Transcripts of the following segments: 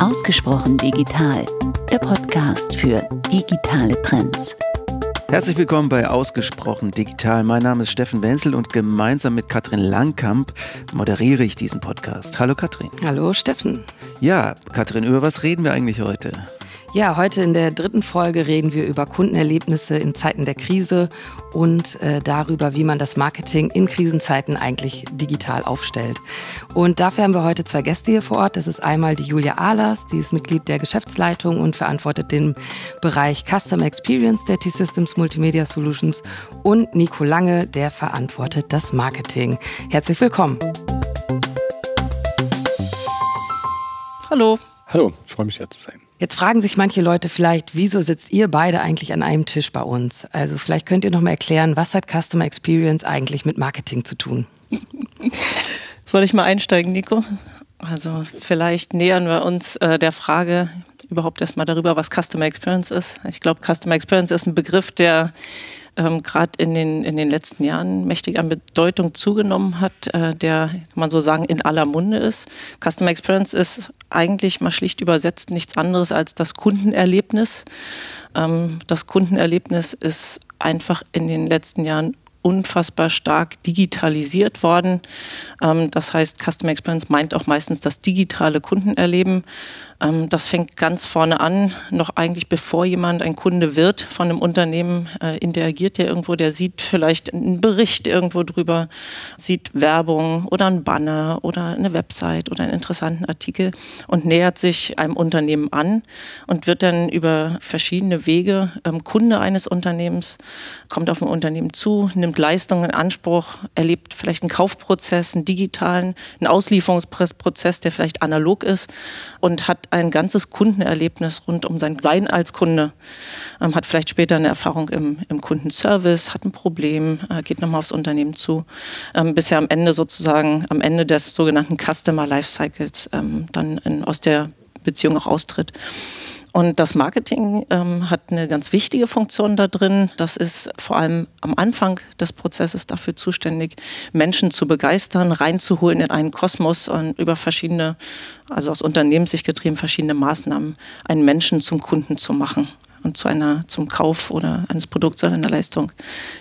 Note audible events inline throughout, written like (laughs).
Ausgesprochen digital, der Podcast für digitale Trends. Herzlich willkommen bei Ausgesprochen Digital. Mein Name ist Steffen Wenzel und gemeinsam mit Katrin Langkamp moderiere ich diesen Podcast. Hallo Katrin. Hallo Steffen. Ja, Katrin, über was reden wir eigentlich heute? Ja, heute in der dritten Folge reden wir über Kundenerlebnisse in Zeiten der Krise und äh, darüber, wie man das Marketing in Krisenzeiten eigentlich digital aufstellt. Und dafür haben wir heute zwei Gäste hier vor Ort. Das ist einmal die Julia Ahlers, die ist Mitglied der Geschäftsleitung und verantwortet den Bereich Customer Experience der T-Systems Multimedia Solutions und Nico Lange, der verantwortet das Marketing. Herzlich willkommen. Hallo. Hallo, ich freue mich hier zu sein. Jetzt fragen sich manche Leute vielleicht, wieso sitzt ihr beide eigentlich an einem Tisch bei uns? Also vielleicht könnt ihr noch mal erklären, was hat Customer Experience eigentlich mit Marketing zu tun? Soll ich mal einsteigen, Nico? Also vielleicht nähern wir uns äh, der Frage überhaupt erstmal darüber, was Customer Experience ist. Ich glaube, Customer Experience ist ein Begriff, der ähm, gerade in den, in den letzten Jahren mächtig an Bedeutung zugenommen hat, äh, der, kann man so sagen, in aller Munde ist. Customer Experience ist eigentlich mal schlicht übersetzt nichts anderes als das Kundenerlebnis. Ähm, das Kundenerlebnis ist einfach in den letzten Jahren unfassbar stark digitalisiert worden. Ähm, das heißt, Customer Experience meint auch meistens das digitale Kundenerleben. Ähm, das fängt ganz vorne an, noch eigentlich bevor jemand ein Kunde wird von einem Unternehmen, äh, interagiert der irgendwo, der sieht vielleicht einen Bericht irgendwo drüber, sieht Werbung oder ein Banner oder eine Website oder einen interessanten Artikel und nähert sich einem Unternehmen an und wird dann über verschiedene Wege ähm, Kunde eines Unternehmens, kommt auf ein Unternehmen zu, nimmt Leistungen in Anspruch, erlebt vielleicht einen Kaufprozess, einen digitalen, einen Auslieferungsprozess, der vielleicht analog ist und hat ein ganzes Kundenerlebnis rund um sein Sein als Kunde, ähm, hat vielleicht später eine Erfahrung im, im Kundenservice, hat ein Problem, äh, geht nochmal aufs Unternehmen zu, ähm, bis er am Ende sozusagen, am Ende des sogenannten Customer Lifecycles ähm, dann in, aus der Beziehung auch austritt. Und das Marketing ähm, hat eine ganz wichtige Funktion da drin. Das ist vor allem am Anfang des Prozesses dafür zuständig, Menschen zu begeistern, reinzuholen in einen Kosmos und über verschiedene, also aus Unternehmenssicht getrieben, verschiedene Maßnahmen, einen Menschen zum Kunden zu machen und zu einer, zum Kauf oder eines Produkts oder einer Leistung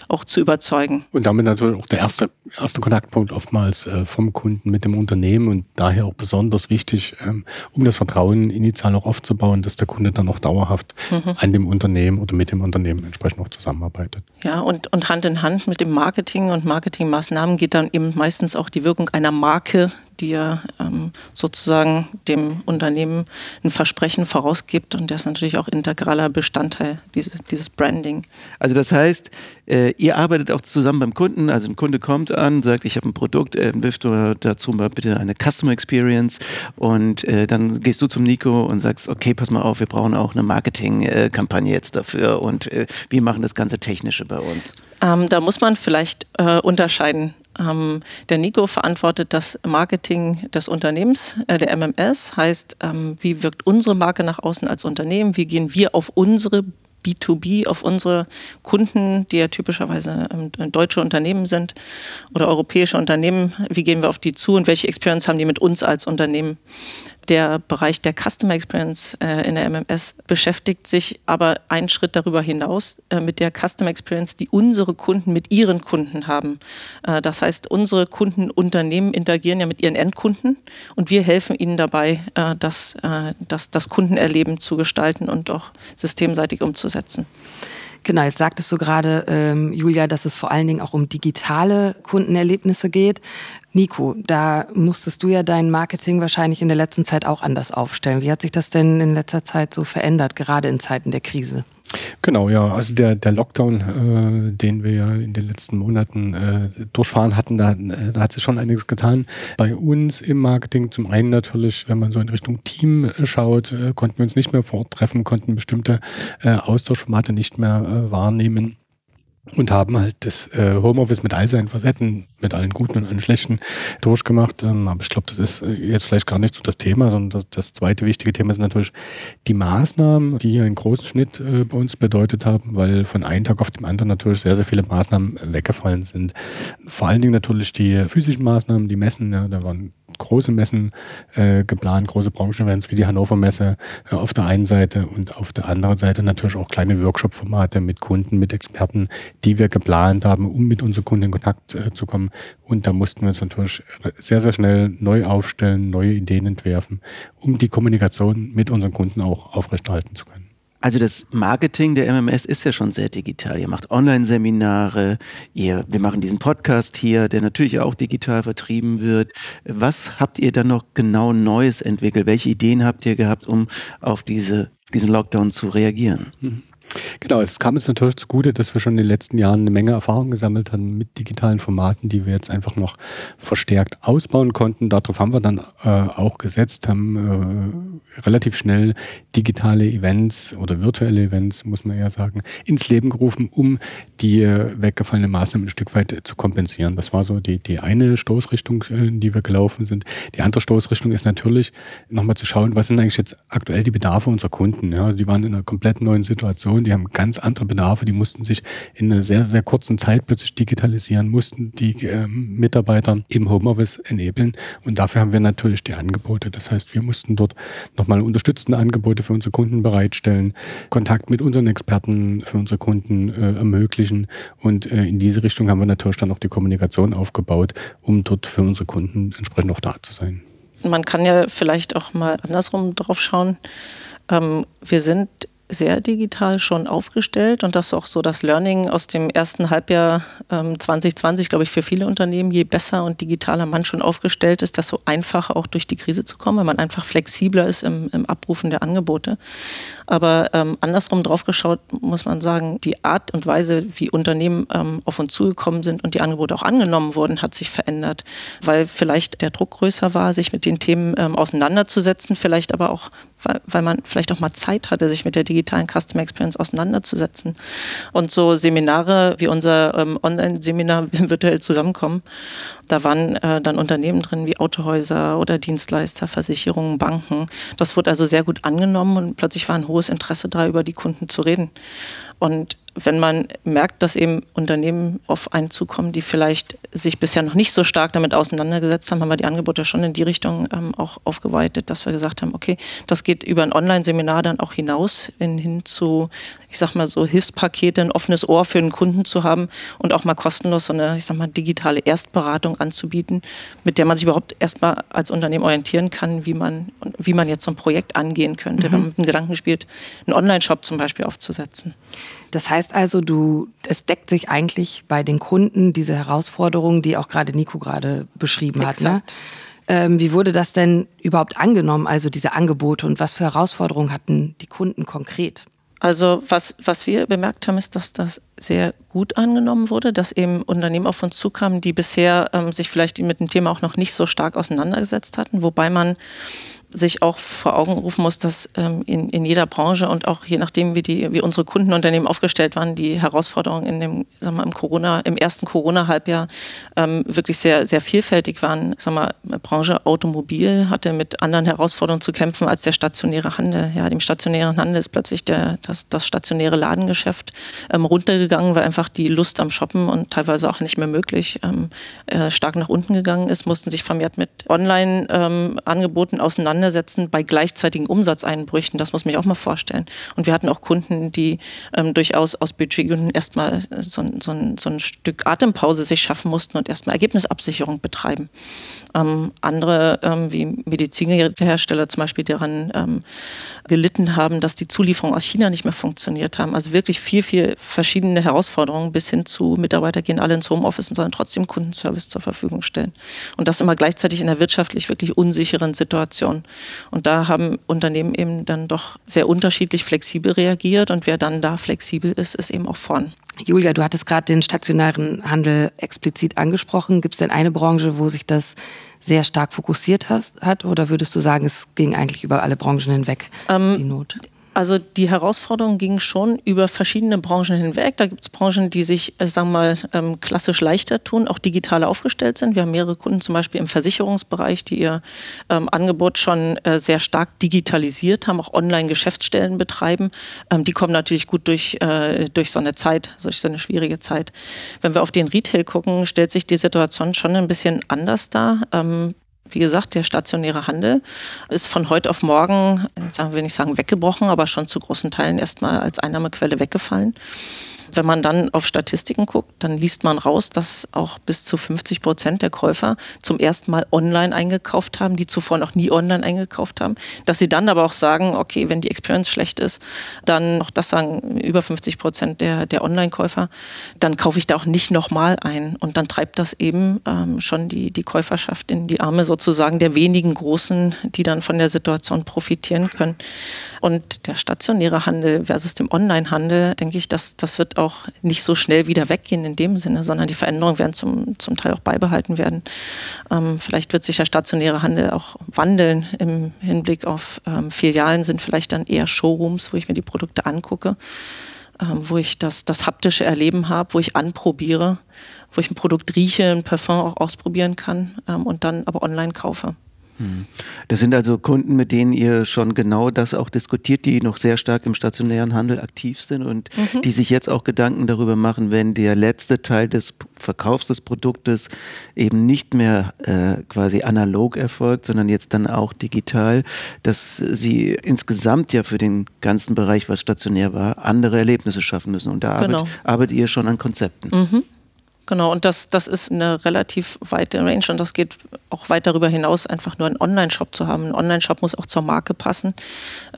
auch zu überzeugen. Und damit natürlich auch der erste, erste Kontaktpunkt oftmals äh, vom Kunden mit dem Unternehmen und daher auch besonders wichtig, ähm, um das Vertrauen initial auch aufzubauen, dass der Kunde dann auch dauerhaft mhm. an dem Unternehmen oder mit dem Unternehmen entsprechend auch zusammenarbeitet. Ja, und, und Hand in Hand mit dem Marketing und Marketingmaßnahmen geht dann eben meistens auch die Wirkung einer Marke, die ja ähm, sozusagen dem Unternehmen ein Versprechen vorausgibt und das ist natürlich auch integraler Bestandteil dieses, dieses Branding. Also das heißt, äh, ihr arbeitet auch zusammen beim Kunden, also ein Kunde kommt an, sagt, ich habe ein Produkt, äh, wirf du dazu mal bitte eine Customer Experience und äh, dann gehst du zum Nico und sagst, okay, pass mal auf, wir brauchen auch eine Marketingkampagne jetzt dafür und äh, wir machen das ganze Technische bei uns. Ähm, da muss man vielleicht äh, unterscheiden. Ähm, der Nico verantwortet das Marketing des Unternehmens, äh, der MMS, heißt, ähm, wie wirkt unsere Marke nach außen als Unternehmen, wie gehen wir auf unsere B2B auf unsere Kunden, die ja typischerweise ähm, deutsche Unternehmen sind oder europäische Unternehmen, wie gehen wir auf die zu und welche Experience haben die mit uns als Unternehmen? Der Bereich der Customer Experience äh, in der MMS beschäftigt sich aber einen Schritt darüber hinaus äh, mit der Customer Experience, die unsere Kunden mit ihren Kunden haben. Äh, das heißt, unsere Kundenunternehmen interagieren ja mit ihren Endkunden und wir helfen ihnen dabei, äh, das, äh, das, das Kundenerleben zu gestalten und auch systemseitig umzusetzen. Genau, jetzt sagtest du gerade, ähm, Julia, dass es vor allen Dingen auch um digitale Kundenerlebnisse geht. Nico, da musstest du ja dein Marketing wahrscheinlich in der letzten Zeit auch anders aufstellen. Wie hat sich das denn in letzter Zeit so verändert, gerade in Zeiten der Krise? Genau, ja. Also der, der Lockdown, äh, den wir ja in den letzten Monaten äh, durchfahren hatten, da, äh, da hat sich schon einiges getan. Bei uns im Marketing zum einen natürlich, wenn man so in Richtung Team äh, schaut, äh, konnten wir uns nicht mehr vortreffen, konnten bestimmte äh, Austauschformate nicht mehr äh, wahrnehmen und haben halt das äh, Homeoffice mit all seinen Facetten, mit allen guten und allen schlechten durchgemacht. Ähm, aber ich glaube, das ist äh, jetzt vielleicht gar nicht so das Thema, sondern das, das zweite wichtige Thema ist natürlich die Maßnahmen, die hier einen großen Schnitt äh, bei uns bedeutet haben, weil von einem Tag auf den anderen natürlich sehr, sehr viele Maßnahmen weggefallen sind. Vor allen Dingen natürlich die physischen Maßnahmen, die Messen, ja, da waren große Messen äh, geplant, große Branchenevents wie die Hannover Messe äh, auf der einen Seite und auf der anderen Seite natürlich auch kleine Workshop-Formate mit Kunden, mit Experten, die wir geplant haben, um mit unseren Kunden in Kontakt äh, zu kommen. Und da mussten wir uns natürlich sehr, sehr schnell neu aufstellen, neue Ideen entwerfen, um die Kommunikation mit unseren Kunden auch aufrechterhalten zu können. Also das Marketing der MMS ist ja schon sehr digital. Ihr macht Online-Seminare, wir machen diesen Podcast hier, der natürlich auch digital vertrieben wird. Was habt ihr dann noch genau Neues entwickelt? Welche Ideen habt ihr gehabt, um auf diese, diesen Lockdown zu reagieren? Mhm. Genau, es kam uns natürlich zugute, dass wir schon in den letzten Jahren eine Menge Erfahrung gesammelt haben mit digitalen Formaten, die wir jetzt einfach noch verstärkt ausbauen konnten. Darauf haben wir dann äh, auch gesetzt, haben äh, relativ schnell digitale Events oder virtuelle Events, muss man ja sagen, ins Leben gerufen, um die äh, weggefallene Maßnahmen ein Stück weit zu kompensieren. Das war so die, die eine Stoßrichtung, äh, in die wir gelaufen sind. Die andere Stoßrichtung ist natürlich nochmal zu schauen, was sind eigentlich jetzt aktuell die Bedarfe unserer Kunden. Ja? Also die waren in einer komplett neuen Situation Organisationen, die haben ganz andere Bedarfe, die mussten sich in einer sehr, sehr kurzen Zeit plötzlich digitalisieren, mussten die äh, Mitarbeiter im Homeoffice enablen und dafür haben wir natürlich die Angebote. Das heißt, wir mussten dort nochmal unterstützende Angebote für unsere Kunden bereitstellen, Kontakt mit unseren Experten für unsere Kunden äh, ermöglichen und äh, in diese Richtung haben wir natürlich dann auch die Kommunikation aufgebaut, um dort für unsere Kunden entsprechend auch da zu sein. Man kann ja vielleicht auch mal andersrum drauf schauen. Ähm, wir sind sehr digital schon aufgestellt und das ist auch so das Learning aus dem ersten Halbjahr ähm, 2020, glaube ich, für viele Unternehmen. Je besser und digitaler man schon aufgestellt ist, desto einfacher auch durch die Krise zu kommen, weil man einfach flexibler ist im, im Abrufen der Angebote. Aber ähm, andersrum drauf geschaut, muss man sagen, die Art und Weise, wie Unternehmen ähm, auf uns zugekommen sind und die Angebote auch angenommen wurden, hat sich verändert, weil vielleicht der Druck größer war, sich mit den Themen ähm, auseinanderzusetzen, vielleicht aber auch, weil, weil man vielleicht auch mal Zeit hatte, sich mit der digitalen Customer Experience auseinanderzusetzen. Und so Seminare wie unser ähm, Online-Seminar (laughs) virtuell zusammenkommen, da waren äh, dann Unternehmen drin wie Autohäuser oder Dienstleister, Versicherungen, Banken. Das wurde also sehr gut angenommen und plötzlich war ein hohes Interesse da, über die Kunden zu reden. Und wenn man merkt, dass eben Unternehmen auf einen zukommen, die vielleicht sich bisher noch nicht so stark damit auseinandergesetzt haben, haben wir die Angebote schon in die Richtung ähm, auch aufgeweitet, dass wir gesagt haben, okay, das geht über ein Online-Seminar dann auch hinaus in, hin zu, ich sag mal so Hilfspakete, ein offenes Ohr für den Kunden zu haben und auch mal kostenlos so eine, ich sag mal, digitale Erstberatung anzubieten, mit der man sich überhaupt erstmal als Unternehmen orientieren kann, wie man, wie man jetzt so ein Projekt angehen könnte, mhm. wenn man mit dem Gedanken spielt, einen Online-Shop zum Beispiel aufzusetzen. Das heißt also, du, es deckt sich eigentlich bei den Kunden diese Herausforderungen, die auch gerade Nico gerade beschrieben Exakt. hat. Ne? Ähm, wie wurde das denn überhaupt angenommen, also diese Angebote und was für Herausforderungen hatten die Kunden konkret? Also was, was wir bemerkt haben, ist, dass das sehr gut angenommen wurde, dass eben Unternehmen auf uns zukamen, die bisher ähm, sich vielleicht mit dem Thema auch noch nicht so stark auseinandergesetzt hatten, wobei man sich auch vor Augen rufen muss, dass ähm, in, in jeder Branche und auch je nachdem, wie, die, wie unsere Kundenunternehmen aufgestellt waren, die Herausforderungen in dem, sag mal, im Corona, im ersten Corona-Halbjahr ähm, wirklich sehr, sehr vielfältig waren. Sag mal, Branche Automobil hatte mit anderen Herausforderungen zu kämpfen als der stationäre Handel. Ja, dem stationären Handel ist plötzlich der, das, das stationäre Ladengeschäft ähm, runtergegangen, weil einfach die Lust am Shoppen und teilweise auch nicht mehr möglich ähm, äh, stark nach unten gegangen ist, mussten sich vermehrt mit Online-Angeboten ähm, auseinandersetzen bei gleichzeitigen Umsatzeinbrüchen. Das muss man sich auch mal vorstellen. Und wir hatten auch Kunden, die ähm, durchaus aus Budgetgründen erstmal so, so, so ein Stück Atempause sich schaffen mussten und erstmal Ergebnisabsicherung betreiben. Ähm, andere ähm, wie Medizinhersteller zum Beispiel, daran ähm, gelitten haben, dass die Zulieferungen aus China nicht mehr funktioniert haben. Also wirklich viel, viel verschiedene Herausforderungen bis hin zu Mitarbeiter gehen alle ins Homeoffice und sollen trotzdem Kundenservice zur Verfügung stellen. Und das immer gleichzeitig in einer wirtschaftlich wirklich unsicheren Situation. Und da haben Unternehmen eben dann doch sehr unterschiedlich flexibel reagiert und wer dann da flexibel ist, ist eben auch vorn. Julia, du hattest gerade den stationären Handel explizit angesprochen. Gibt es denn eine Branche, wo sich das sehr stark fokussiert hast, hat? Oder würdest du sagen, es ging eigentlich über alle Branchen hinweg, ähm, die Not? Also die Herausforderungen gingen schon über verschiedene Branchen hinweg. Da gibt es Branchen, die sich, äh, sagen wir mal, ähm, klassisch leichter tun, auch digital aufgestellt sind. Wir haben mehrere Kunden zum Beispiel im Versicherungsbereich, die ihr ähm, Angebot schon äh, sehr stark digitalisiert haben, auch Online-Geschäftsstellen betreiben. Ähm, die kommen natürlich gut durch, äh, durch so eine Zeit, durch so eine schwierige Zeit. Wenn wir auf den Retail gucken, stellt sich die Situation schon ein bisschen anders dar. Wie gesagt, der stationäre Handel ist von heute auf morgen, sagen wir nicht sagen weggebrochen, aber schon zu großen Teilen erstmal als Einnahmequelle weggefallen. Wenn man dann auf Statistiken guckt, dann liest man raus, dass auch bis zu 50 Prozent der Käufer zum ersten Mal online eingekauft haben, die zuvor noch nie online eingekauft haben. Dass sie dann aber auch sagen, okay, wenn die Experience schlecht ist, dann, auch das sagen über 50 Prozent der, der Online-Käufer, dann kaufe ich da auch nicht nochmal ein. Und dann treibt das eben ähm, schon die, die Käuferschaft in die Arme sozusagen der wenigen Großen, die dann von der Situation profitieren können. Und der stationäre Handel versus dem Online-Handel, denke ich, das, das wird auch nicht so schnell wieder weggehen in dem Sinne, sondern die Veränderungen werden zum, zum Teil auch beibehalten werden. Ähm, vielleicht wird sich der stationäre Handel auch wandeln im Hinblick auf ähm, Filialen sind vielleicht dann eher Showrooms, wo ich mir die Produkte angucke, wo ich das, das haptische Erleben habe, wo ich anprobiere, wo ich ein Produkt rieche, ein Parfum auch ausprobieren kann ähm, und dann aber online kaufe. Das sind also Kunden, mit denen ihr schon genau das auch diskutiert, die noch sehr stark im stationären Handel aktiv sind und mhm. die sich jetzt auch Gedanken darüber machen, wenn der letzte Teil des Verkaufs des Produktes eben nicht mehr äh, quasi analog erfolgt, sondern jetzt dann auch digital, dass sie insgesamt ja für den ganzen Bereich, was stationär war, andere Erlebnisse schaffen müssen. Und da genau. arbeitet, arbeitet ihr schon an Konzepten. Mhm. Genau, und das, das ist eine relativ weite Range und das geht auch weit darüber hinaus, einfach nur einen Online-Shop zu haben. Ein Online-Shop muss auch zur Marke passen.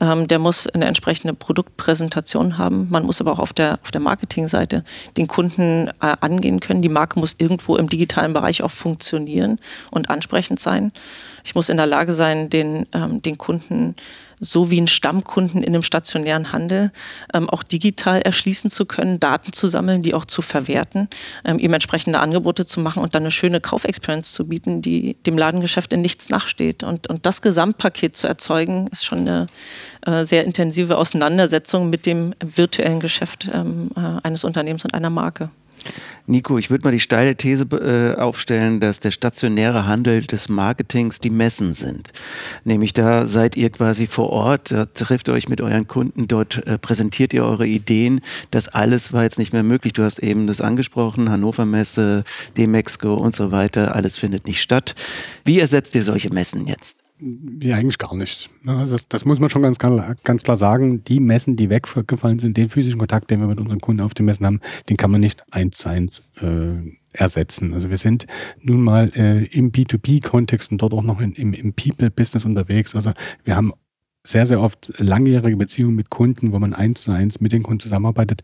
Ähm, der muss eine entsprechende Produktpräsentation haben. Man muss aber auch auf der, auf der Marketingseite den Kunden äh, angehen können. Die Marke muss irgendwo im digitalen Bereich auch funktionieren und ansprechend sein. Ich muss in der Lage sein, den, ähm, den Kunden so wie einen Stammkunden in einem stationären Handel ähm, auch digital erschließen zu können, Daten zu sammeln, die auch zu verwerten, ähm, ihm entsprechende Angebote zu machen und dann eine schöne Kaufexperience zu bieten, die dem Ladengeschäft in nichts nachsteht. Und, und das Gesamtpaket zu erzeugen, ist schon eine äh, sehr intensive Auseinandersetzung mit dem virtuellen Geschäft ähm, äh, eines Unternehmens und einer Marke. Nico, ich würde mal die steile These äh, aufstellen, dass der stationäre Handel des Marketings die Messen sind. Nämlich da seid ihr quasi vor Ort, da trefft ihr euch mit euren Kunden, dort äh, präsentiert ihr eure Ideen. Das alles war jetzt nicht mehr möglich. Du hast eben das angesprochen, Hannover Messe, Demexco und so weiter. Alles findet nicht statt. Wie ersetzt ihr solche Messen jetzt? Ja, eigentlich gar nicht. Also das, das, muss man schon ganz klar, ganz klar sagen. Die Messen, die weggefallen sind, den physischen Kontakt, den wir mit unseren Kunden auf den Messen haben, den kann man nicht eins zu eins äh, ersetzen. Also wir sind nun mal äh, im B2B-Kontext und dort auch noch in, im, im People-Business unterwegs. Also wir haben sehr, sehr oft langjährige Beziehungen mit Kunden, wo man eins zu eins mit den Kunden zusammenarbeitet.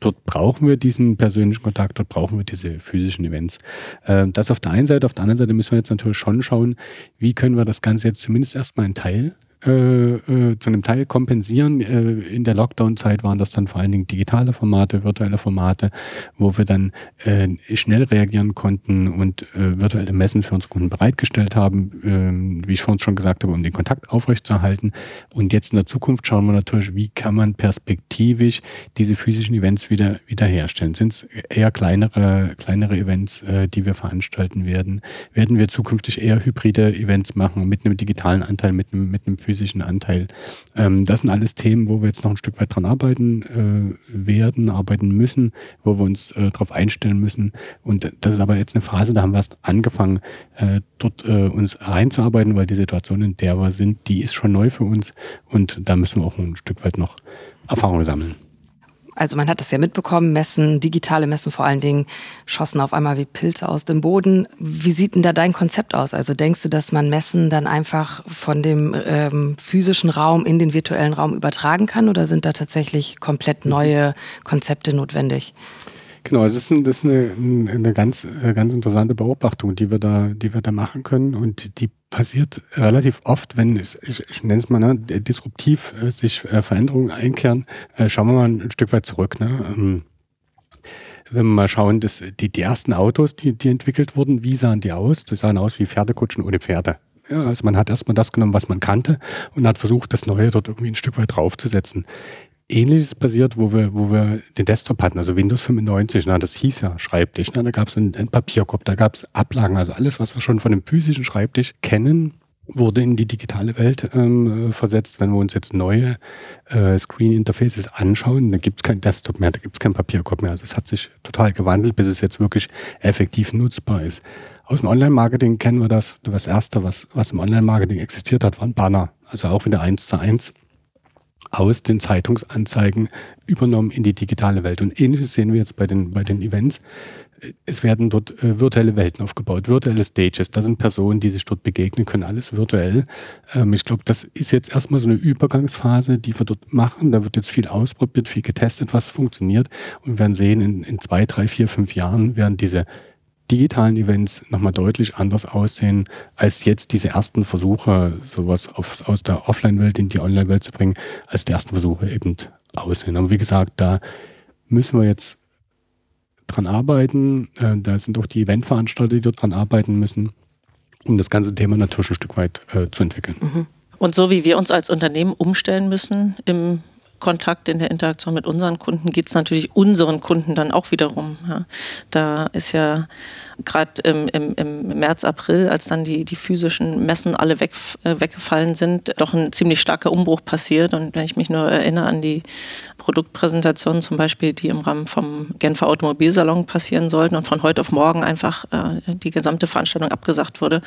Dort brauchen wir diesen persönlichen Kontakt, dort brauchen wir diese physischen Events. Ähm, das auf der einen Seite, auf der anderen Seite müssen wir jetzt natürlich schon schauen, wie können wir das Ganze jetzt zumindest erstmal in Teil äh, äh, zu einem Teil kompensieren. Äh, in der Lockdown-Zeit waren das dann vor allen Dingen digitale Formate, virtuelle Formate, wo wir dann äh, schnell reagieren konnten und äh, virtuelle Messen für uns Kunden bereitgestellt haben, ähm, wie ich vorhin schon gesagt habe, um den Kontakt aufrechtzuerhalten. Und jetzt in der Zukunft schauen wir natürlich, wie kann man perspektivisch diese physischen Events wieder, wieder herstellen. Sind es eher kleinere, kleinere Events, die wir veranstalten werden? Werden wir zukünftig eher hybride Events machen mit einem digitalen Anteil, mit einem, mit einem physischen physischen Anteil. Ähm, das sind alles Themen, wo wir jetzt noch ein Stück weit dran arbeiten äh, werden, arbeiten müssen, wo wir uns äh, darauf einstellen müssen. Und das ist aber jetzt eine Phase, da haben wir erst angefangen, äh, dort äh, uns reinzuarbeiten, weil die Situation, in der wir sind, die ist schon neu für uns und da müssen wir auch ein Stück weit noch Erfahrung sammeln also man hat das ja mitbekommen, Messen, digitale Messen vor allen Dingen, schossen auf einmal wie Pilze aus dem Boden. Wie sieht denn da dein Konzept aus? Also denkst du, dass man Messen dann einfach von dem ähm, physischen Raum in den virtuellen Raum übertragen kann oder sind da tatsächlich komplett neue Konzepte notwendig? Genau, es ist, ein, das ist eine, eine ganz, äh, ganz interessante Beobachtung, die wir da, die wir da machen können und die passiert relativ oft, wenn ich, ich nenne es mal ne, disruptiv äh, sich äh, Veränderungen einkehren. Äh, schauen wir mal ein Stück weit zurück. Ne? Ähm, wenn wir mal schauen, dass die, die ersten Autos, die, die entwickelt wurden, wie sahen die aus? Die sahen aus wie Pferdekutschen ohne Pferde. Ja, also man hat erstmal das genommen, was man kannte und hat versucht, das Neue dort irgendwie ein Stück weit draufzusetzen. Ähnliches passiert, wo wir, wo wir den Desktop hatten, also Windows 95, na, das hieß ja Schreibtisch, na, da gab es einen, einen Papierkorb, da gab es Ablagen, also alles, was wir schon von dem physischen Schreibtisch kennen, wurde in die digitale Welt ähm, versetzt. Wenn wir uns jetzt neue äh, Screen-Interfaces anschauen, da gibt es kein Desktop mehr, da gibt es kein Papierkorb mehr. Also es hat sich total gewandelt, bis es jetzt wirklich effektiv nutzbar ist. Aus dem Online-Marketing kennen wir das. Das erste, was, was im Online-Marketing existiert hat, waren Banner. Also auch wieder eins zu eins aus den Zeitungsanzeigen übernommen in die digitale Welt. Und ähnliches sehen wir jetzt bei den, bei den Events es werden dort äh, virtuelle Welten aufgebaut, virtuelle Stages. Da sind Personen, die sich dort begegnen können, alles virtuell. Ähm, ich glaube, das ist jetzt erstmal so eine Übergangsphase, die wir dort machen. Da wird jetzt viel ausprobiert, viel getestet, was funktioniert. Und wir werden sehen, in, in zwei, drei, vier, fünf Jahren werden diese digitalen Events nochmal deutlich anders aussehen, als jetzt diese ersten Versuche, sowas aufs, aus der Offline-Welt in die Online-Welt zu bringen, als die ersten Versuche eben aussehen. Aber wie gesagt, da müssen wir jetzt dran arbeiten. Äh, da sind auch die Eventveranstalter, die dort dran arbeiten müssen, um das ganze Thema natürlich ein Stück weit äh, zu entwickeln. Mhm. Und so wie wir uns als Unternehmen umstellen müssen im Kontakt, in der Interaktion mit unseren Kunden, geht es natürlich unseren Kunden dann auch wiederum. Ja. Da ist ja gerade im, im, im, März, April, als dann die, die physischen Messen alle weg, äh, weggefallen sind, doch ein ziemlich starker Umbruch passiert. Und wenn ich mich nur erinnere an die Produktpräsentationen zum Beispiel, die im Rahmen vom Genfer Automobilsalon passieren sollten und von heute auf morgen einfach äh, die gesamte Veranstaltung abgesagt wurde,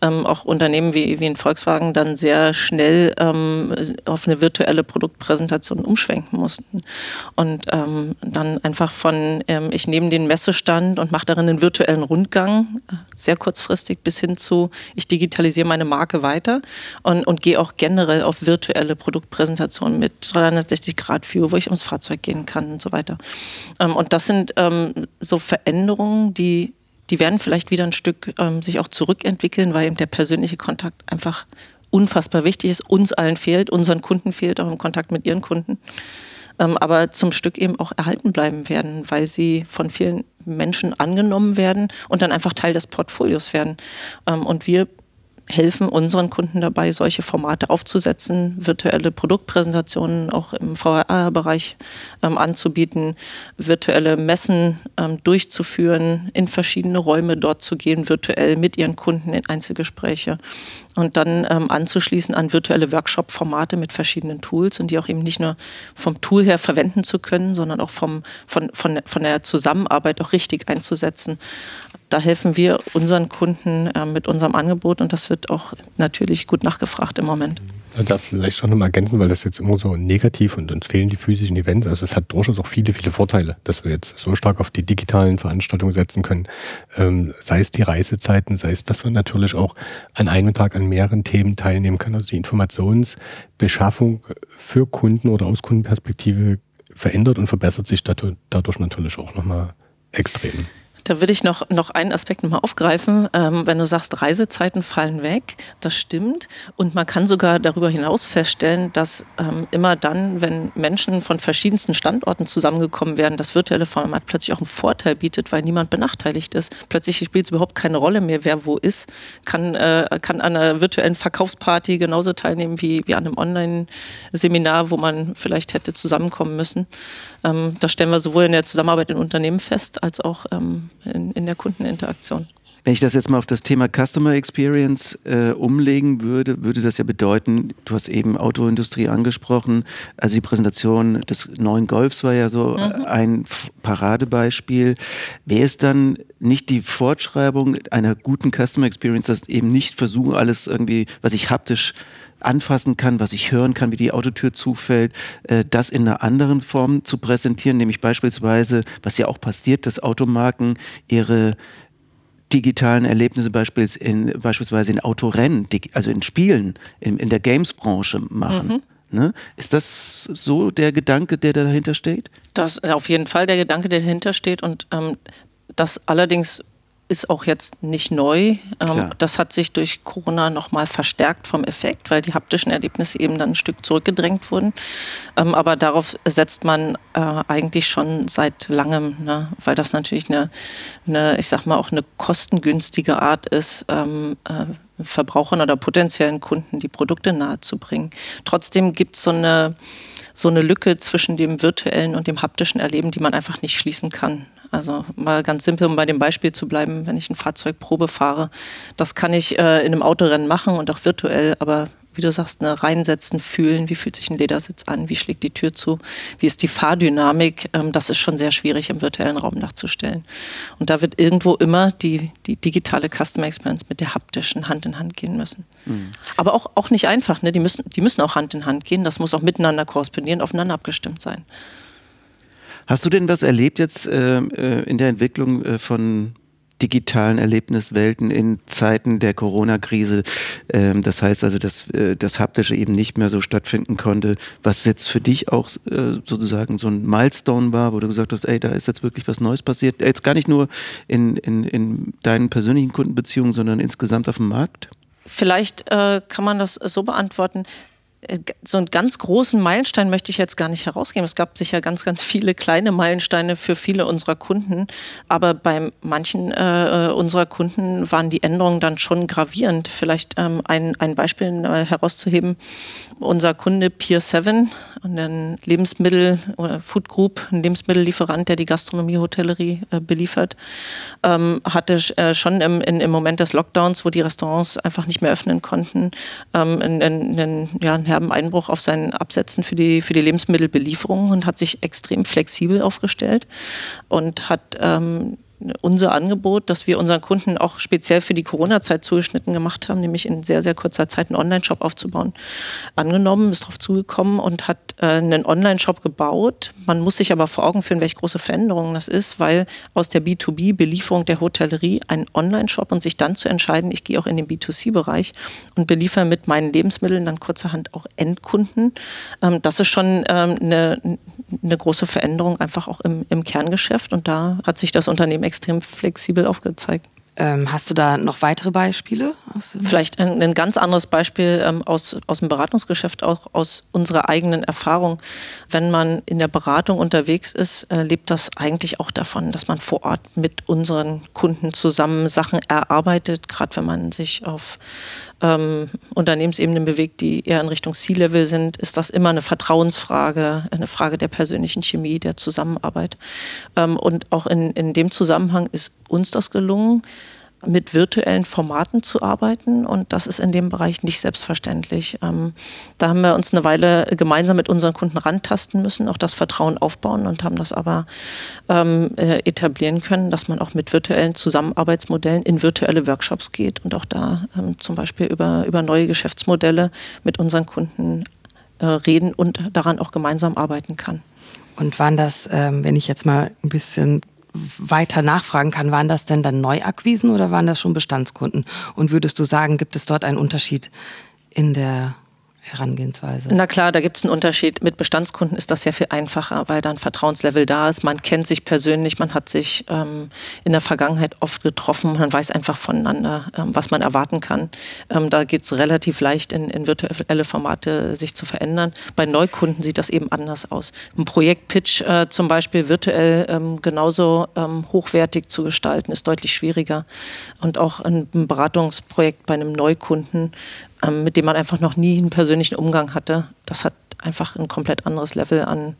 ähm, auch Unternehmen wie, wie in Volkswagen dann sehr schnell ähm, auf eine virtuelle Produktpräsentation umschwenken mussten. Und ähm, dann einfach von, ähm, ich nehme den Messestand und mache darin einen virtuellen Rundgang, sehr kurzfristig, bis hin zu, ich digitalisiere meine Marke weiter und, und gehe auch generell auf virtuelle Produktpräsentationen mit 360-Grad-View, wo ich ums Fahrzeug gehen kann und so weiter. Ähm, und das sind ähm, so Veränderungen, die die werden vielleicht wieder ein Stück ähm, sich auch zurückentwickeln, weil eben der persönliche Kontakt einfach unfassbar wichtig ist, uns allen fehlt, unseren Kunden fehlt auch im Kontakt mit ihren Kunden. Ähm, aber zum Stück eben auch erhalten bleiben werden, weil sie von vielen Menschen angenommen werden und dann einfach Teil des Portfolios werden. Ähm, und wir helfen unseren Kunden dabei, solche Formate aufzusetzen, virtuelle Produktpräsentationen auch im VR-Bereich ähm, anzubieten, virtuelle Messen ähm, durchzuführen, in verschiedene Räume dort zu gehen, virtuell mit ihren Kunden in Einzelgespräche und dann ähm, anzuschließen an virtuelle Workshop-Formate mit verschiedenen Tools und die auch eben nicht nur vom Tool her verwenden zu können, sondern auch vom, von, von, von der Zusammenarbeit auch richtig einzusetzen da helfen wir unseren Kunden äh, mit unserem Angebot und das wird auch natürlich gut nachgefragt im Moment. Ich darf vielleicht schon nochmal ergänzen, weil das jetzt immer so negativ und uns fehlen die physischen Events. Also es hat durchaus auch viele, viele Vorteile, dass wir jetzt so stark auf die digitalen Veranstaltungen setzen können. Ähm, sei es die Reisezeiten, sei es, dass man natürlich auch an einem Tag an mehreren Themen teilnehmen kann. Also die Informationsbeschaffung für Kunden oder aus Kundenperspektive verändert und verbessert sich dadurch natürlich auch nochmal extrem. Da würde ich noch, noch einen Aspekt nochmal aufgreifen. Ähm, wenn du sagst, Reisezeiten fallen weg, das stimmt. Und man kann sogar darüber hinaus feststellen, dass ähm, immer dann, wenn Menschen von verschiedensten Standorten zusammengekommen werden, das virtuelle Format plötzlich auch einen Vorteil bietet, weil niemand benachteiligt ist. Plötzlich spielt es überhaupt keine Rolle mehr, wer wo ist, kann, äh, kann an einer virtuellen Verkaufsparty genauso teilnehmen wie, wie an einem Online-Seminar, wo man vielleicht hätte zusammenkommen müssen. Ähm, das stellen wir sowohl in der Zusammenarbeit in Unternehmen fest, als auch ähm, in, in der Kundeninteraktion. Wenn ich das jetzt mal auf das Thema Customer Experience äh, umlegen würde, würde das ja bedeuten, du hast eben Autoindustrie angesprochen, also die Präsentation des neuen Golfs war ja so mhm. ein Paradebeispiel. Wäre es dann nicht die Fortschreibung einer guten Customer Experience, dass eben nicht versuchen, alles irgendwie, was ich haptisch anfassen kann, was ich hören kann, wie die Autotür zufällt, äh, das in einer anderen Form zu präsentieren, nämlich beispielsweise, was ja auch passiert, dass Automarken ihre digitalen Erlebnisse beispielsweise in, beispielsweise in Autorennen, also in Spielen, in, in der Games-Branche machen. Mhm. Ne? Ist das so der Gedanke, der dahinter steht? Das ist auf jeden Fall der Gedanke, der dahinter steht und ähm, das allerdings ist auch jetzt nicht neu. Ähm, das hat sich durch Corona nochmal verstärkt vom Effekt, weil die haptischen Erlebnisse eben dann ein Stück zurückgedrängt wurden. Ähm, aber darauf setzt man äh, eigentlich schon seit langem, ne? weil das natürlich eine, eine, ich sag mal, auch eine kostengünstige Art ist, ähm, äh, Verbrauchern oder potenziellen Kunden die Produkte nahezubringen. Trotzdem gibt es so eine so eine Lücke zwischen dem virtuellen und dem haptischen Erleben, die man einfach nicht schließen kann. Also mal ganz simpel, um bei dem Beispiel zu bleiben, wenn ich ein Fahrzeug Probe fahre, das kann ich äh, in einem Autorennen machen und auch virtuell, aber wie du sagst, ne, reinsetzen, fühlen, wie fühlt sich ein Ledersitz an, wie schlägt die Tür zu, wie ist die Fahrdynamik, ähm, das ist schon sehr schwierig im virtuellen Raum nachzustellen. Und da wird irgendwo immer die, die digitale Customer Experience mit der haptischen Hand in Hand gehen müssen. Mhm. Aber auch, auch nicht einfach, ne? die, müssen, die müssen auch Hand in Hand gehen, das muss auch miteinander korrespondieren, aufeinander abgestimmt sein. Hast du denn was erlebt jetzt äh, äh in der Entwicklung äh, von digitalen Erlebniswelten in Zeiten der Corona-Krise. Ähm, das heißt also, dass äh, das Haptische eben nicht mehr so stattfinden konnte, was jetzt für dich auch äh, sozusagen so ein Milestone war, wo du gesagt hast, ey, da ist jetzt wirklich was Neues passiert. Jetzt gar nicht nur in, in, in deinen persönlichen Kundenbeziehungen, sondern insgesamt auf dem Markt? Vielleicht äh, kann man das so beantworten so einen ganz großen Meilenstein möchte ich jetzt gar nicht herausgeben. Es gab sicher ganz, ganz viele kleine Meilensteine für viele unserer Kunden. Aber bei manchen äh, unserer Kunden waren die Änderungen dann schon gravierend. Vielleicht ähm, ein, ein Beispiel herauszuheben. Unser Kunde Pier 7, ein Lebensmittel- oder Food Group, ein Lebensmittellieferant, der die Gastronomie, Hotellerie äh, beliefert, ähm, hatte äh, schon im, in, im Moment des Lockdowns, wo die Restaurants einfach nicht mehr öffnen konnten, ähm, in, in, in, ja, einen herben Einbruch auf seinen Absätzen für die, für die Lebensmittelbelieferung und hat sich extrem flexibel aufgestellt und hat ähm, unser Angebot, das wir unseren Kunden auch speziell für die Corona-Zeit zugeschnitten gemacht haben, nämlich in sehr, sehr kurzer Zeit einen Online-Shop aufzubauen, angenommen, ist darauf zugekommen und hat äh, einen Online-Shop gebaut. Man muss sich aber vor Augen führen, welche große Veränderung das ist, weil aus der B2B-Belieferung der Hotellerie ein Online-Shop und sich dann zu entscheiden, ich gehe auch in den B2C-Bereich und beliefere mit meinen Lebensmitteln dann kurzerhand auch Endkunden. Ähm, das ist schon ähm, eine, eine große Veränderung einfach auch im, im Kerngeschäft und da hat sich das Unternehmen extrem flexibel aufgezeigt. Ähm, hast du da noch weitere Beispiele? Vielleicht ein, ein ganz anderes Beispiel ähm, aus, aus dem Beratungsgeschäft, auch aus unserer eigenen Erfahrung. Wenn man in der Beratung unterwegs ist, äh, lebt das eigentlich auch davon, dass man vor Ort mit unseren Kunden zusammen Sachen erarbeitet, gerade wenn man sich auf ähm, Unternehmensebenen bewegt, die eher in Richtung C-Level sind, ist das immer eine Vertrauensfrage, eine Frage der persönlichen Chemie, der Zusammenarbeit. Ähm, und auch in, in dem Zusammenhang ist uns das gelungen, mit virtuellen Formaten zu arbeiten und das ist in dem Bereich nicht selbstverständlich. Ähm, da haben wir uns eine Weile gemeinsam mit unseren Kunden rantasten müssen, auch das Vertrauen aufbauen und haben das aber ähm, äh, etablieren können, dass man auch mit virtuellen Zusammenarbeitsmodellen in virtuelle Workshops geht und auch da ähm, zum Beispiel über, über neue Geschäftsmodelle mit unseren Kunden äh, reden und daran auch gemeinsam arbeiten kann. Und waren das, ähm, wenn ich jetzt mal ein bisschen weiter nachfragen kann, waren das denn dann Neuakquisen oder waren das schon Bestandskunden? Und würdest du sagen, gibt es dort einen Unterschied in der Herangehensweise? Na klar, da gibt es einen Unterschied. Mit Bestandskunden ist das sehr viel einfacher, weil da ein Vertrauenslevel da ist. Man kennt sich persönlich, man hat sich ähm, in der Vergangenheit oft getroffen, man weiß einfach voneinander, ähm, was man erwarten kann. Ähm, da geht es relativ leicht, in, in, virtuelle Formate sich zu verändern. Bei Neukunden sieht das eben anders aus. Ein Projektpitch äh, zum Beispiel virtuell ähm, genauso ähm, hochwertig zu gestalten, ist deutlich schwieriger. Und auch ein Beratungsprojekt bei einem Neukunden ähm, mit dem man einfach noch nie einen persönlichen Umgang hatte. Das hat einfach ein komplett anderes Level an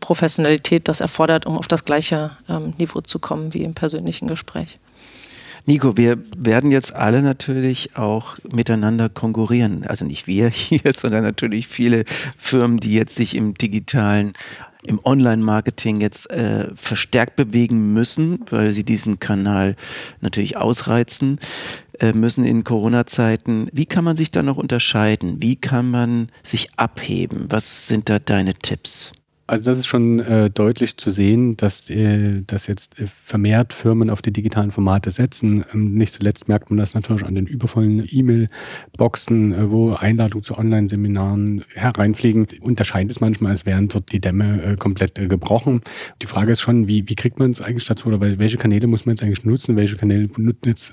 Professionalität, das erfordert, um auf das gleiche ähm, Niveau zu kommen wie im persönlichen Gespräch. Nico, wir werden jetzt alle natürlich auch miteinander konkurrieren. Also nicht wir (laughs) hier, sondern natürlich viele Firmen, die jetzt sich im digitalen im Online-Marketing jetzt äh, verstärkt bewegen müssen, weil sie diesen Kanal natürlich ausreizen müssen in Corona-Zeiten. Wie kann man sich da noch unterscheiden? Wie kann man sich abheben? Was sind da deine Tipps? Also das ist schon äh, deutlich zu sehen, dass, äh, dass jetzt äh, vermehrt Firmen auf die digitalen Formate setzen. Ähm, nicht zuletzt merkt man das natürlich an den übervollen E-Mail-Boxen, äh, wo Einladungen zu Online-Seminaren hereinfliegen. Unterscheint es manchmal, als wären dort die Dämme äh, komplett äh, gebrochen. Die Frage ist schon, wie, wie kriegt man es eigentlich dazu oder welche Kanäle muss man jetzt eigentlich nutzen? Welche Kanäle jetzt,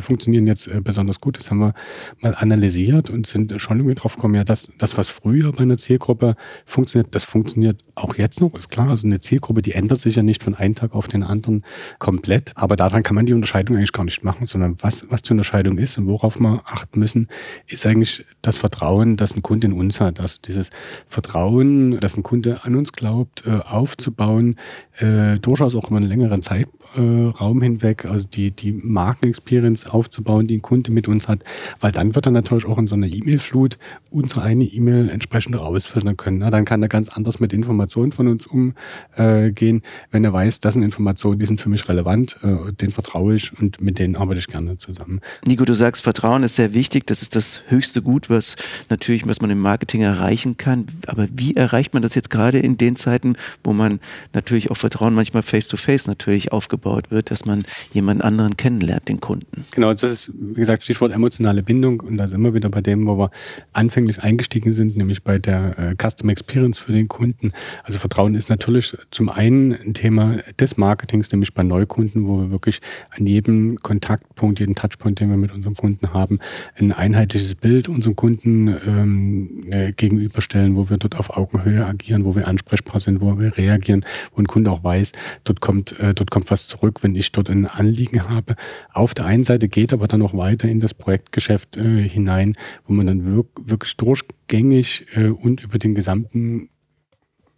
funktionieren jetzt besonders gut? Das haben wir mal analysiert und sind schon irgendwie drauf gekommen, ja, das, das was früher bei einer Zielgruppe funktioniert, das funktioniert funktioniert auch jetzt noch, ist klar. Also eine Zielgruppe, die ändert sich ja nicht von einem Tag auf den anderen komplett. Aber daran kann man die Unterscheidung eigentlich gar nicht machen, sondern was, was die Unterscheidung ist und worauf wir achten müssen, ist eigentlich das Vertrauen, das ein Kunde in uns hat. Also dieses Vertrauen, das ein Kunde an uns glaubt, äh, aufzubauen, äh, durchaus auch über einen längeren Zeitraum hinweg, also die, die Markenexperience aufzubauen, die ein Kunde mit uns hat, weil dann wird er natürlich auch in so einer E-Mail-Flut unsere eine E-Mail entsprechend rausfiltern können. Na, dann kann er ganz anders mit Informationen von uns umgehen, wenn er weiß, das sind Informationen, die sind für mich relevant, äh, denen vertraue ich und mit denen arbeite ich gerne zusammen. Nico, du sagst, Vertrauen ist sehr wichtig. Das ist das höchste Gut, was natürlich, was man im Marketing erreichen kann. Aber wie erreicht man das jetzt gerade in den Zeiten, wo man natürlich auch Vertrauen manchmal face-to-face -face natürlich aufgebaut wird, dass man jemanden anderen kennenlernt, den Kunden? Genau, das ist, wie gesagt, Stichwort emotionale Bindung. Und da sind wir wieder bei dem, wo wir anfänglich eingestiegen sind, nämlich bei der äh, Customer Experience für den Kunden. Also Vertrauen ist natürlich zum einen ein Thema des Marketings, nämlich bei Neukunden, wo wir wirklich an jedem Kontaktpunkt, jeden Touchpoint, den wir mit unserem Kunden haben, ein einheitliches Bild unserem Kunden ähm, äh, gegenüberstellen, wo wir dort auf Augenhöhe agieren, wo wir ansprechbar sind, wo wir reagieren, wo ein Kunde auch weiß, dort kommt, äh, dort kommt was zurück, wenn ich dort ein Anliegen habe. Auf der einen Seite geht aber dann auch weiter in das Projektgeschäft äh, hinein, wo man dann wirk wirklich durchgängig äh, und über den gesamten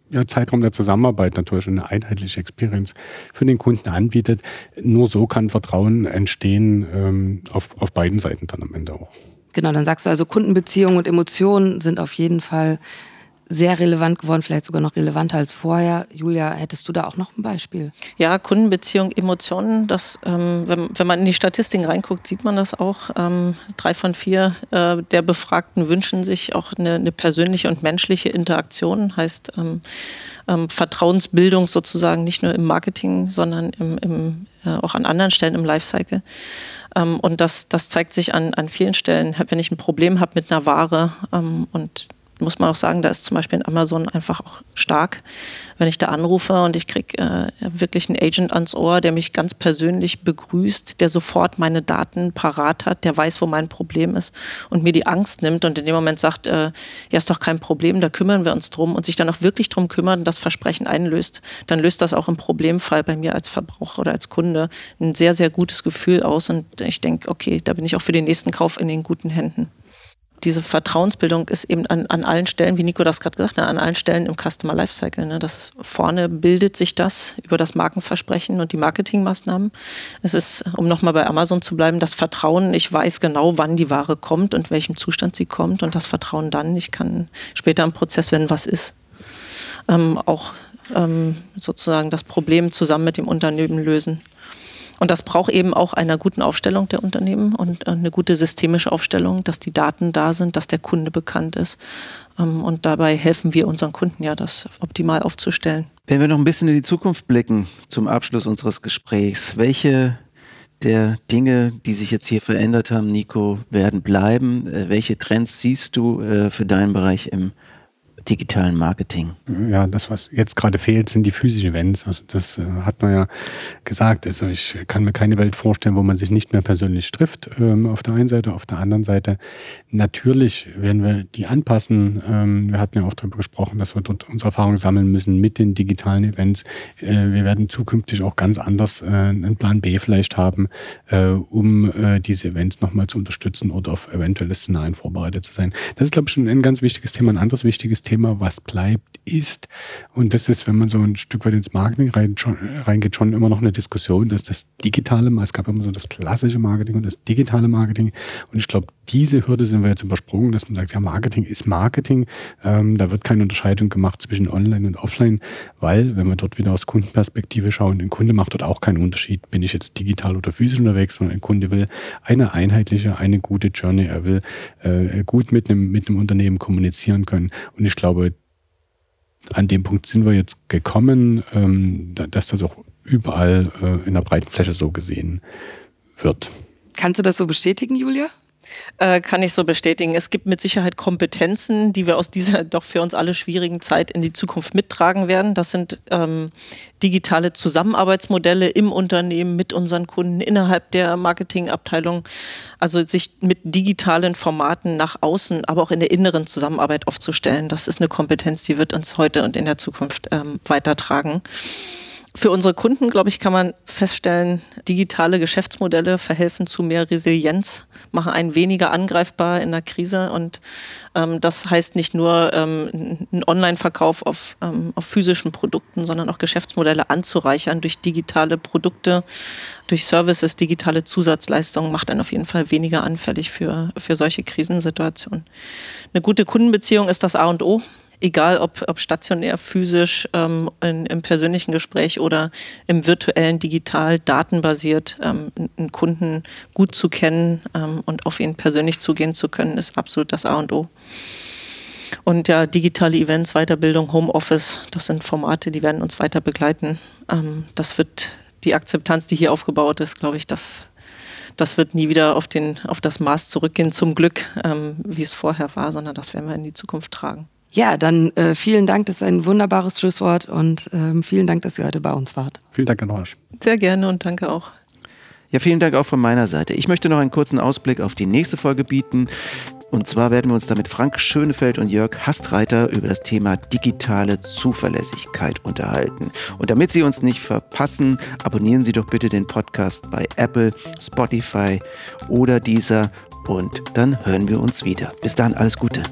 ja, Zeitraum der Zusammenarbeit natürlich eine einheitliche Experience für den Kunden anbietet. Nur so kann Vertrauen entstehen ähm, auf, auf beiden Seiten dann am Ende auch. Genau, dann sagst du also, Kundenbeziehungen und Emotionen sind auf jeden Fall sehr relevant geworden, vielleicht sogar noch relevanter als vorher. Julia, hättest du da auch noch ein Beispiel? Ja, Kundenbeziehung, Emotionen, das, ähm, wenn, wenn, man in die Statistiken reinguckt, sieht man das auch. Ähm, drei von vier äh, der Befragten wünschen sich auch eine, eine persönliche und menschliche Interaktion, heißt ähm, ähm Vertrauensbildung sozusagen, nicht nur im Marketing, sondern im, im, äh, auch an anderen Stellen im Lifecycle. Ähm, und das, das zeigt sich an, an vielen Stellen. Wenn ich ein Problem habe mit einer Ware ähm, und muss man auch sagen, da ist zum Beispiel in Amazon einfach auch stark. Wenn ich da anrufe und ich kriege äh, wirklich einen Agent ans Ohr, der mich ganz persönlich begrüßt, der sofort meine Daten parat hat, der weiß, wo mein Problem ist und mir die Angst nimmt und in dem Moment sagt, äh, ja, ist doch kein Problem, da kümmern wir uns drum und sich dann auch wirklich drum kümmern das Versprechen einlöst, dann löst das auch im Problemfall bei mir als Verbraucher oder als Kunde ein sehr, sehr gutes Gefühl aus und ich denke, okay, da bin ich auch für den nächsten Kauf in den guten Händen diese Vertrauensbildung ist eben an, an allen Stellen, wie Nico das gerade gesagt hat, an allen Stellen im Customer Lifecycle. Ne? Das vorne bildet sich das über das Markenversprechen und die Marketingmaßnahmen. Es ist, um nochmal bei Amazon zu bleiben, das Vertrauen. Ich weiß genau, wann die Ware kommt und welchem Zustand sie kommt und das Vertrauen dann. Ich kann später im Prozess, wenn was ist, ähm, auch ähm, sozusagen das Problem zusammen mit dem Unternehmen lösen. Und das braucht eben auch einer guten Aufstellung der Unternehmen und äh, eine gute systemische Aufstellung, dass die Daten da sind, dass der Kunde bekannt ist. Ähm, und dabei helfen wir unseren Kunden ja, das optimal aufzustellen. Wenn wir noch ein bisschen in die Zukunft blicken zum Abschluss unseres Gesprächs, welche der Dinge, die sich jetzt hier verändert haben, Nico, werden bleiben? Äh, welche Trends siehst du äh, für deinen Bereich im digitalen Marketing? Ja, das, was jetzt gerade fehlt, sind die physischen Events. Also das äh, hat man ja gesagt. Also ich kann mir keine Welt vorstellen, wo man sich nicht mehr persönlich trifft. Ähm, auf der einen Seite, auf der anderen Seite. Natürlich werden wir die anpassen. Ähm, wir hatten ja auch darüber gesprochen, dass wir dort unsere Erfahrungen sammeln müssen mit den digitalen Events. Äh, wir werden zukünftig auch ganz anders äh, einen Plan B vielleicht haben, äh, um äh, diese Events nochmal zu unterstützen oder auf eventuelle Szenarien vorbereitet zu sein. Das ist, glaube ich, schon ein ganz wichtiges Thema. Ein anderes wichtiges Thema Thema, was bleibt, ist. Und das ist, wenn man so ein Stück weit ins Marketing rein, schon, reingeht, schon immer noch eine Diskussion, dass das digitale, es gab immer so das klassische Marketing und das digitale Marketing. Und ich glaube, diese Hürde sind wir jetzt übersprungen, dass man sagt, ja, Marketing ist Marketing. Ähm, da wird keine Unterscheidung gemacht zwischen Online und Offline, weil, wenn wir dort wieder aus Kundenperspektive schauen, ein Kunde macht dort auch keinen Unterschied, bin ich jetzt digital oder physisch unterwegs, sondern ein Kunde will eine einheitliche, eine gute Journey, er will äh, gut mit einem, mit Unternehmen kommunizieren können. Und ich glaube, an dem Punkt sind wir jetzt gekommen, ähm, dass das auch überall äh, in der breiten Fläche so gesehen wird. Kannst du das so bestätigen, Julia? Äh, kann ich so bestätigen. Es gibt mit Sicherheit Kompetenzen, die wir aus dieser (laughs) doch für uns alle schwierigen Zeit in die Zukunft mittragen werden. Das sind ähm, digitale Zusammenarbeitsmodelle im Unternehmen mit unseren Kunden innerhalb der Marketingabteilung. Also sich mit digitalen Formaten nach außen, aber auch in der inneren Zusammenarbeit aufzustellen. Das ist eine Kompetenz, die wird uns heute und in der Zukunft ähm, weitertragen. Für unsere Kunden, glaube ich, kann man feststellen, digitale Geschäftsmodelle verhelfen zu mehr Resilienz, machen einen weniger angreifbar in der Krise. Und ähm, das heißt nicht nur ähm, ein Online-Verkauf auf, ähm, auf physischen Produkten, sondern auch Geschäftsmodelle anzureichern durch digitale Produkte, durch Services, digitale Zusatzleistungen, macht einen auf jeden Fall weniger anfällig für, für solche Krisensituationen. Eine gute Kundenbeziehung ist das A und O egal ob, ob stationär, physisch, ähm, in, im persönlichen Gespräch oder im virtuellen, digital, datenbasiert, ähm, einen Kunden gut zu kennen ähm, und auf ihn persönlich zugehen zu können, ist absolut das A und O. Und ja, digitale Events, Weiterbildung, Homeoffice, das sind Formate, die werden uns weiter begleiten. Ähm, das wird die Akzeptanz, die hier aufgebaut ist, glaube ich, das, das wird nie wieder auf, den, auf das Maß zurückgehen, zum Glück, ähm, wie es vorher war, sondern das werden wir in die Zukunft tragen. Ja, dann äh, vielen Dank, das ist ein wunderbares Schlusswort und ähm, vielen Dank, dass ihr heute bei uns wart. Vielen Dank an euch. Sehr gerne und danke auch. Ja, vielen Dank auch von meiner Seite. Ich möchte noch einen kurzen Ausblick auf die nächste Folge bieten. Und zwar werden wir uns damit Frank Schönefeld und Jörg Hastreiter über das Thema digitale Zuverlässigkeit unterhalten. Und damit Sie uns nicht verpassen, abonnieren Sie doch bitte den Podcast bei Apple, Spotify oder dieser. Und dann hören wir uns wieder. Bis dann, alles Gute.